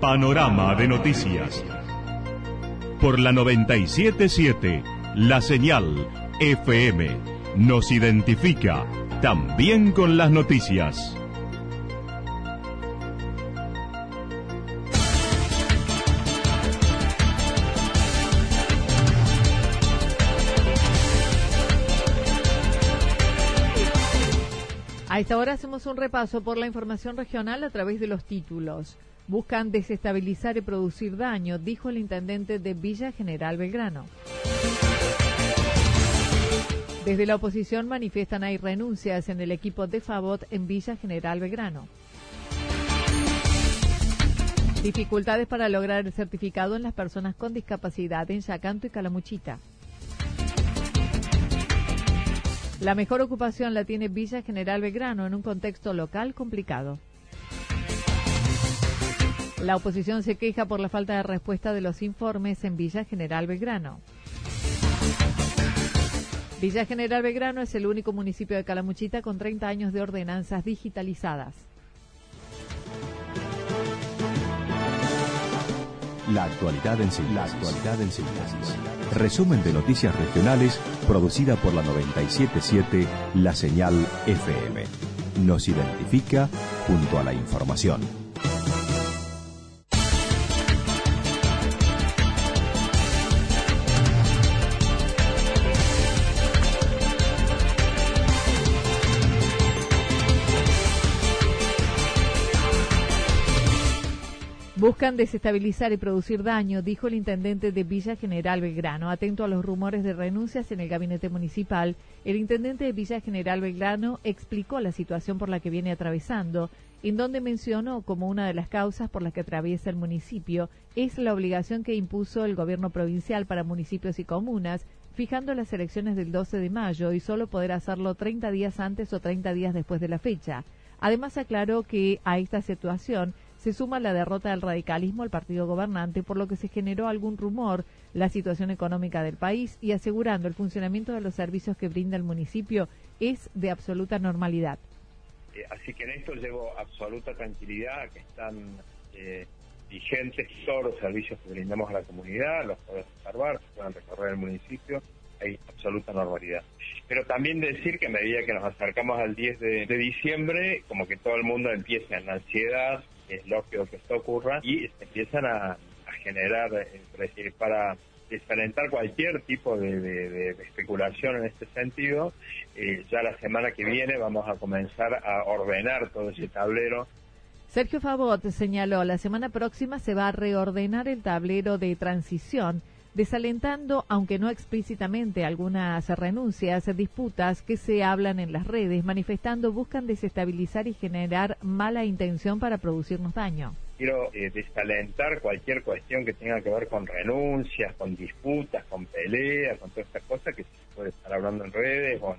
Panorama de noticias. Por la 977, la señal FM nos identifica también con las noticias. A esta hacemos un repaso por la información regional a través de los títulos. Buscan desestabilizar y producir daño, dijo el intendente de Villa General Belgrano. Desde la oposición manifiestan hay renuncias en el equipo de Favot en Villa General Belgrano. Dificultades para lograr el certificado en las personas con discapacidad en Yacanto y Calamuchita. La mejor ocupación la tiene Villa General Belgrano en un contexto local complicado. La oposición se queja por la falta de respuesta de los informes en Villa General Belgrano. Villa General Belgrano es el único municipio de Calamuchita con 30 años de ordenanzas digitalizadas. La actualidad en síntesis. La actualidad en síntesis. Resumen de noticias regionales producida por la 977 La Señal FM. Nos identifica junto a la información. Buscan desestabilizar y producir daño, dijo el intendente de Villa General Belgrano. Atento a los rumores de renuncias en el gabinete municipal, el intendente de Villa General Belgrano explicó la situación por la que viene atravesando, en donde mencionó como una de las causas por las que atraviesa el municipio es la obligación que impuso el gobierno provincial para municipios y comunas, fijando las elecciones del 12 de mayo y solo poder hacerlo 30 días antes o 30 días después de la fecha. Además aclaró que a esta situación se suma la derrota del radicalismo al partido gobernante, por lo que se generó algún rumor la situación económica del país y asegurando el funcionamiento de los servicios que brinda el municipio es de absoluta normalidad. Eh, así que en esto llevo absoluta tranquilidad, que están eh, vigentes todos los servicios que brindamos a la comunidad, los pueden observar, se pueden recorrer el municipio, hay absoluta normalidad. Pero también decir que a medida que nos acercamos al 10 de, de diciembre, como que todo el mundo empieza en ansiedad, es lógico que esto ocurra, y empiezan a, generar, eh, para desalentar cualquier tipo de, especulación en este sentido, eh, ya la semana que viene vamos a comenzar a ordenar todo ese tablero. Sergio Favot señaló, la semana próxima se va a reordenar el tablero de transición desalentando, aunque no explícitamente, algunas renuncias, disputas que se hablan en las redes, manifestando buscan desestabilizar y generar mala intención para producirnos daño. Quiero eh, desalentar cualquier cuestión que tenga que ver con renuncias, con disputas, con peleas, con todas estas cosas que se puede estar hablando en redes o,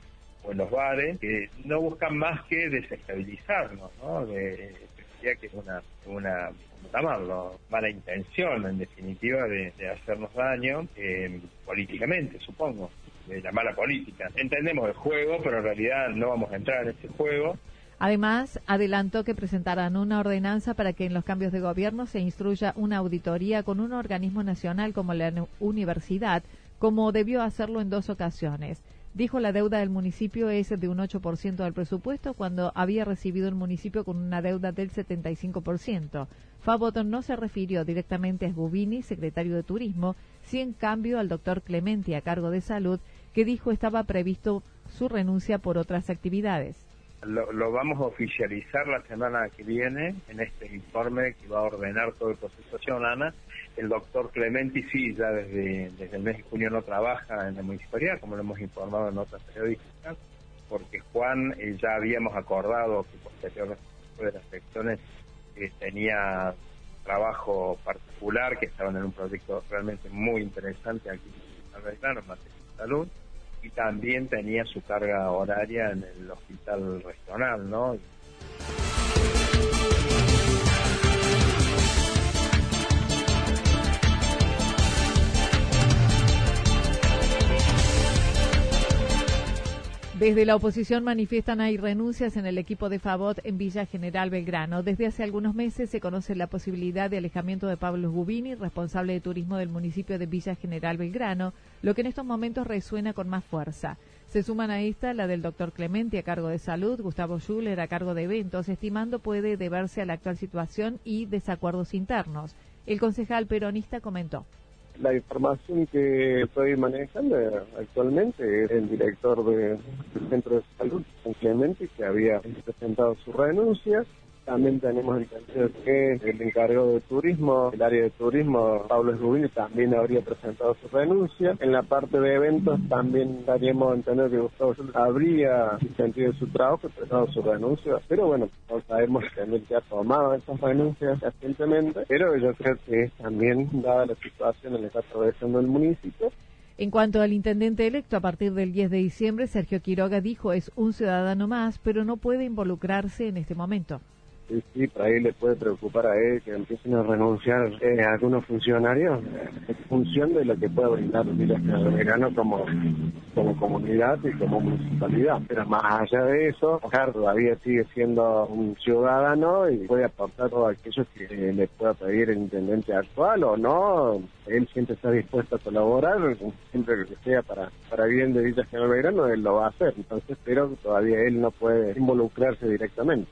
en los bares, que no buscan más que desestabilizarnos, ¿no? De, que es una, una llamarlo, mala intención en definitiva de, hacernos daño eh, políticamente, supongo, de la mala política. Entendemos el juego, pero en realidad no vamos a entrar en ese juego. Además, adelantó que presentarán una ordenanza para que en los cambios de gobierno se instruya una auditoría con un organismo nacional como la universidad, como debió hacerlo en dos ocasiones. Dijo la deuda del municipio es de un 8% del presupuesto cuando había recibido el municipio con una deuda del 75%. Faboton no se refirió directamente a Gubini, secretario de Turismo, sí en cambio al doctor Clementi a cargo de salud, que dijo estaba previsto su renuncia por otras actividades. Lo, lo, vamos a oficializar la semana que viene en este informe que va a ordenar todo el proceso ciudadana el doctor Clementi sí, ya desde, desde el mes de junio no trabaja en la municipalidad, como lo hemos informado en otras periodísticas, porque Juan eh, ya habíamos acordado que posterior de las elecciones eh, tenía trabajo particular, que estaban en un proyecto realmente muy interesante aquí en Belgrano, en materia de salud, y también tenía su carga horaria en el hospital regional, ¿no? Desde la oposición manifiestan hay renuncias en el equipo de Favot en Villa General Belgrano. Desde hace algunos meses se conoce la posibilidad de alejamiento de Pablo Gubini, responsable de turismo del municipio de Villa General Belgrano, lo que en estos momentos resuena con más fuerza. Se suman a esta la del doctor Clemente a cargo de salud, Gustavo Schuller a cargo de eventos, estimando puede deberse a la actual situación y desacuerdos internos. El concejal peronista comentó la información que estoy manejando actualmente es el director del centro de salud, Clemente, que había presentado su renuncia también tenemos entendido que el encargado de turismo, el área de turismo, Pablo Rubini, también habría presentado su renuncia. En la parte de eventos también daríamos a entender que Gustavo habría sentido su trabajo presentado su renuncia. Pero bueno, no sabemos también que ha tomado esas renuncias recientemente. Pero yo creo que también, dada la situación en la que está atravesando el municipio, en cuanto al intendente electo a partir del 10 de diciembre, Sergio Quiroga dijo es un ciudadano más, pero no puede involucrarse en este momento. Sí, sí, por ahí le puede preocupar a él que empiecen a renunciar eh, algunos funcionarios en función de lo que pueda brindar el verano como, como comunidad y como municipalidad. Pero más allá de eso, Oscar todavía sigue siendo un ciudadano y puede aportar todo aquello que le pueda pedir el intendente actual o no. Él siempre está dispuesto a colaborar, siempre que sea para, para bien de Villa Verano, él lo va a hacer. Entonces, pero todavía él no puede involucrarse directamente.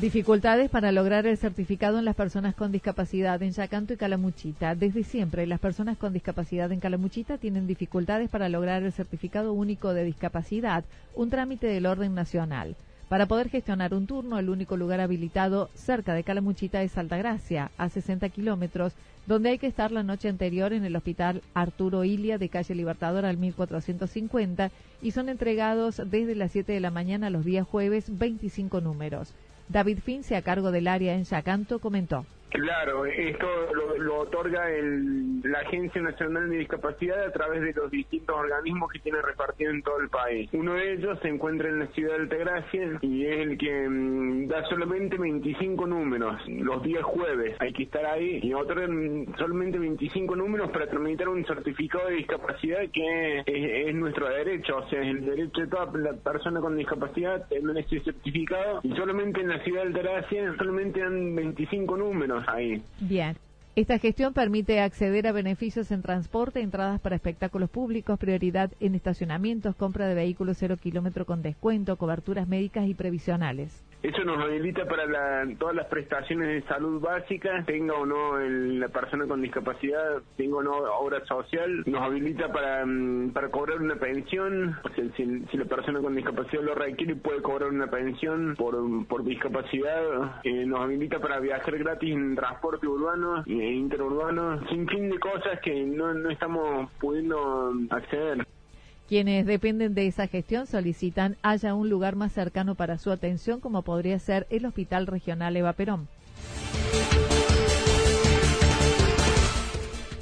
Dificultades para lograr el certificado en las personas con discapacidad en Yacanto y Calamuchita. Desde siempre, las personas con discapacidad en Calamuchita tienen dificultades para lograr el certificado único de discapacidad, un trámite del orden nacional. Para poder gestionar un turno, el único lugar habilitado cerca de Calamuchita es Altagracia, a 60 kilómetros, donde hay que estar la noche anterior en el Hospital Arturo Ilia de calle Libertador al 1450 y son entregados desde las 7 de la mañana los días jueves 25 números. David Fince, a cargo del área en Yacanto, comentó. Claro, esto lo, otorga el, la Agencia Nacional de Discapacidad a través de los distintos organismos que tiene repartido en todo el país. Uno de ellos se encuentra en la ciudad de Altagracia y es el que mm, da solamente 25 números los días jueves. Hay que estar ahí y otro mm, solamente 25 números para tramitar un certificado de discapacidad que es, nuestro derecho, o sea, es el derecho de toda la persona con discapacidad tener ese certificado y solamente en la ciudad de Altagracia solamente dan 25 números ahí. Bien. Esta gestión permite acceder a beneficios en transporte, entradas para espectáculos públicos, prioridad en estacionamientos, compra de vehículos cero kilómetro con descuento, coberturas médicas y previsionales. Eso nos habilita para todas las prestaciones de salud básicas, tenga o no la persona con discapacidad, tenga o no obra social, nos habilita para, mm, para cobrar una pensión, si, la persona con discapacidad lo requiere puede cobrar una pensión por, por discapacidad, eh, nos habilita para viajar gratis en transporte urbano e interurbano, sin fin de cosas que no, no estamos pudiendo acceder. Quienes dependen de esa gestión solicitan haya un lugar más cercano para su atención, como podría ser el Hospital Regional Eva Perón.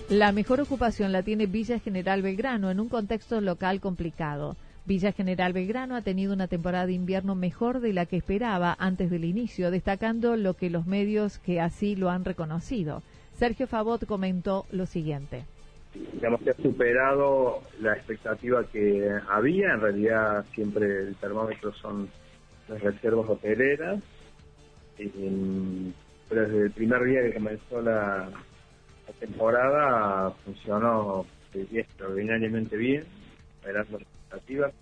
La mejor ocupación la tiene Villa General Belgrano en un contexto local complicado. Villa General Belgrano ha tenido una temporada de invierno mejor de la que esperaba antes del inicio, destacando lo que los medios que así lo han reconocido. Sergio Favot comentó lo siguiente digamos que ha superado la expectativa que había. En realidad siempre el termómetro son las reservas hoteleras. pero desde el primer día que comenzó la, temporada funcionó extraordinariamente bien, las expectativas,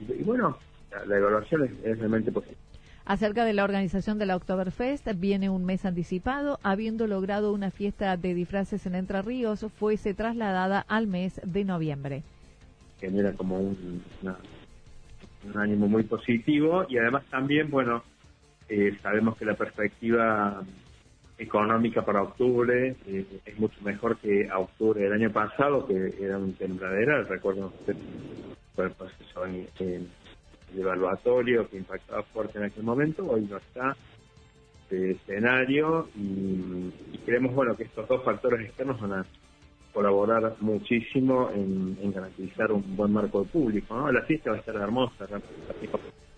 y, bueno, la, evaluación es realmente positiva. Acerca de la organización de la Oktoberfest, viene un mes anticipado, habiendo logrado una fiesta de disfraces en Entre Ríos, fuese trasladada al mes de noviembre. Genera como un, un ánimo muy positivo y además también, bueno, eh, sabemos que la perspectiva económica para octubre eh, es mucho mejor que a octubre del año pasado, que era un tembladera, recuerdo fue el proceso el evaluatorio que impactaba fuerte en aquel momento, hoy no está de escenario y, creemos bueno que estos dos factores externos van a colaborar muchísimo en, garantizar un buen marco público. ¿no? La fiesta va a estar hermosa.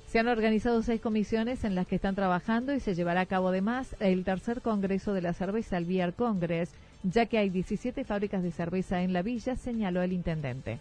Se han organizado seis comisiones en las que están trabajando y se llevará a cabo además el tercer congreso de la cerveza, el Beer Congress, ya que hay 17 fábricas de cerveza en la villa, señaló el intendente.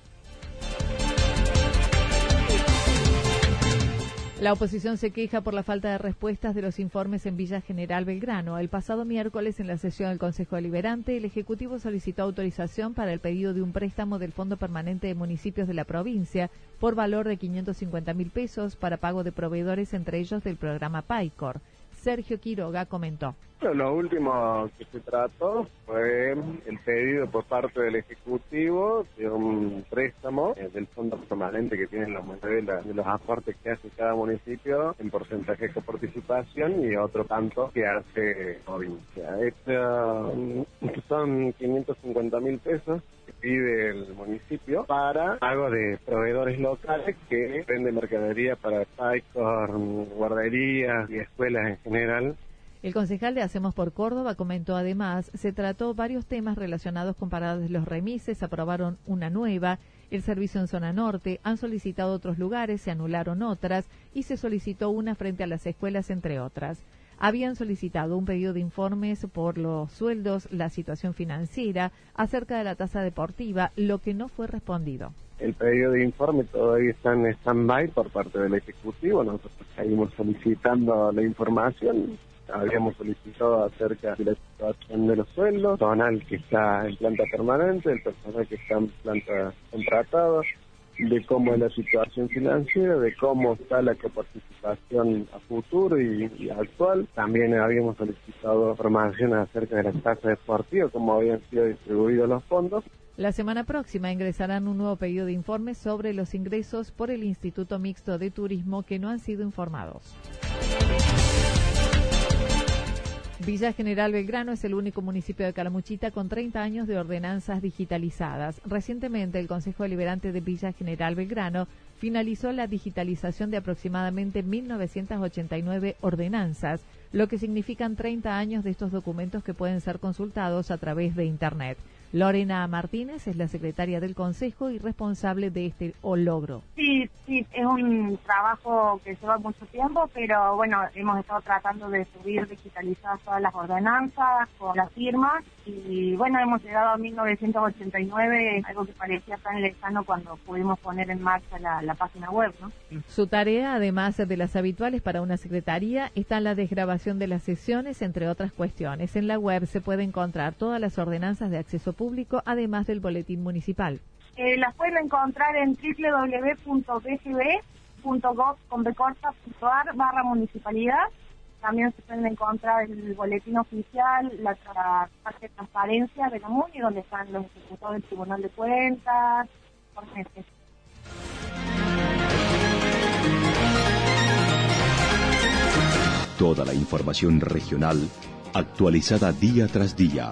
La oposición se queja por la falta de respuestas de los informes en Villa General Belgrano. El pasado miércoles, en la sesión del Consejo Deliberante, el Ejecutivo solicitó autorización para el pedido de un préstamo del Fondo Permanente de Municipios de la provincia por valor de 550 mil pesos para pago de proveedores, entre ellos del programa PAICOR. Sergio Quiroga comentó. Lo último que se trató fue el pedido por parte del Ejecutivo de un préstamo eh, del fondo permanente que tienen los modelos de los aportes que hace cada municipio en porcentaje de participación y otro tanto que hace provincia. Esto, mm, son 550 mil pesos que pide el municipio para pago de proveedores locales que venden mercadería para Paicor, guarderías y escuelas en general el concejal de Hacemos por Córdoba comentó además, se trató varios temas relacionados con paradas de los remises, aprobaron una nueva, el servicio en zona norte, han solicitado otros lugares, se anularon otras y se solicitó una frente a las escuelas, entre otras. Habían solicitado un pedido de informes por los sueldos, la situación financiera, acerca de la tasa deportiva, lo que no fue respondido. El pedido de informe todavía está en stand-by por parte del Ejecutivo. Nosotros seguimos solicitando la información habíamos solicitado acerca de la situación de los sueldos, el personal que está en planta permanente, el personal que está en planta contratada, de cómo es la situación financiera, de cómo está la coparticipación a futuro y, actual. También habíamos solicitado información acerca de la tasa deportiva, cómo habían sido distribuidos los fondos. La semana próxima ingresarán un nuevo pedido de informes sobre los ingresos por el Instituto Mixto de Turismo que no han sido informados. Villa General Belgrano es el único municipio de Calamuchita con 30 años de ordenanzas digitalizadas. Recientemente, el Consejo Deliberante de Villa General Belgrano finalizó la digitalización de aproximadamente 1.989 ordenanzas, lo que significan 30 años de estos documentos que pueden ser consultados a través de Internet. Lorena Martínez es la secretaria del Consejo y responsable de este logro. Sí, sí, es un trabajo que lleva mucho tiempo, pero bueno, hemos estado tratando de subir digitalizadas todas las ordenanzas con las firmas y bueno, hemos llegado a 1989, algo que parecía tan lejano cuando pudimos poner en marcha la, página web, ¿no? Su tarea, además de las habituales para una secretaría, está la desgrabación de las sesiones, entre otras cuestiones. En la web se puede encontrar todas las ordenanzas de acceso público, además del boletín municipal. Eh, las pueden encontrar en www.bgb.gov.ar barra municipalidad también se pueden encontrar el boletín oficial, la parte de transparencia de la MUNI, donde están los ejecutores del Tribunal de Cuentas, Toda la información regional actualizada día tras día.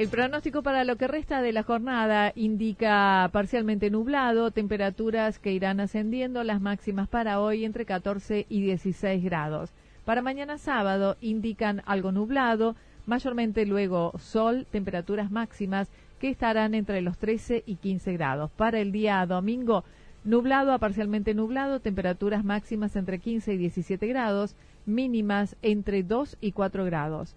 El pronóstico para lo que resta de la jornada indica parcialmente nublado, temperaturas que irán ascendiendo, las máximas para hoy entre 14 y 16 grados. Para mañana sábado indican algo nublado, mayormente luego sol, temperaturas máximas que estarán entre los 13 y 15 grados. Para el día domingo, nublado a parcialmente nublado, temperaturas máximas entre 15 y 17 grados, mínimas entre 2 y 4 grados.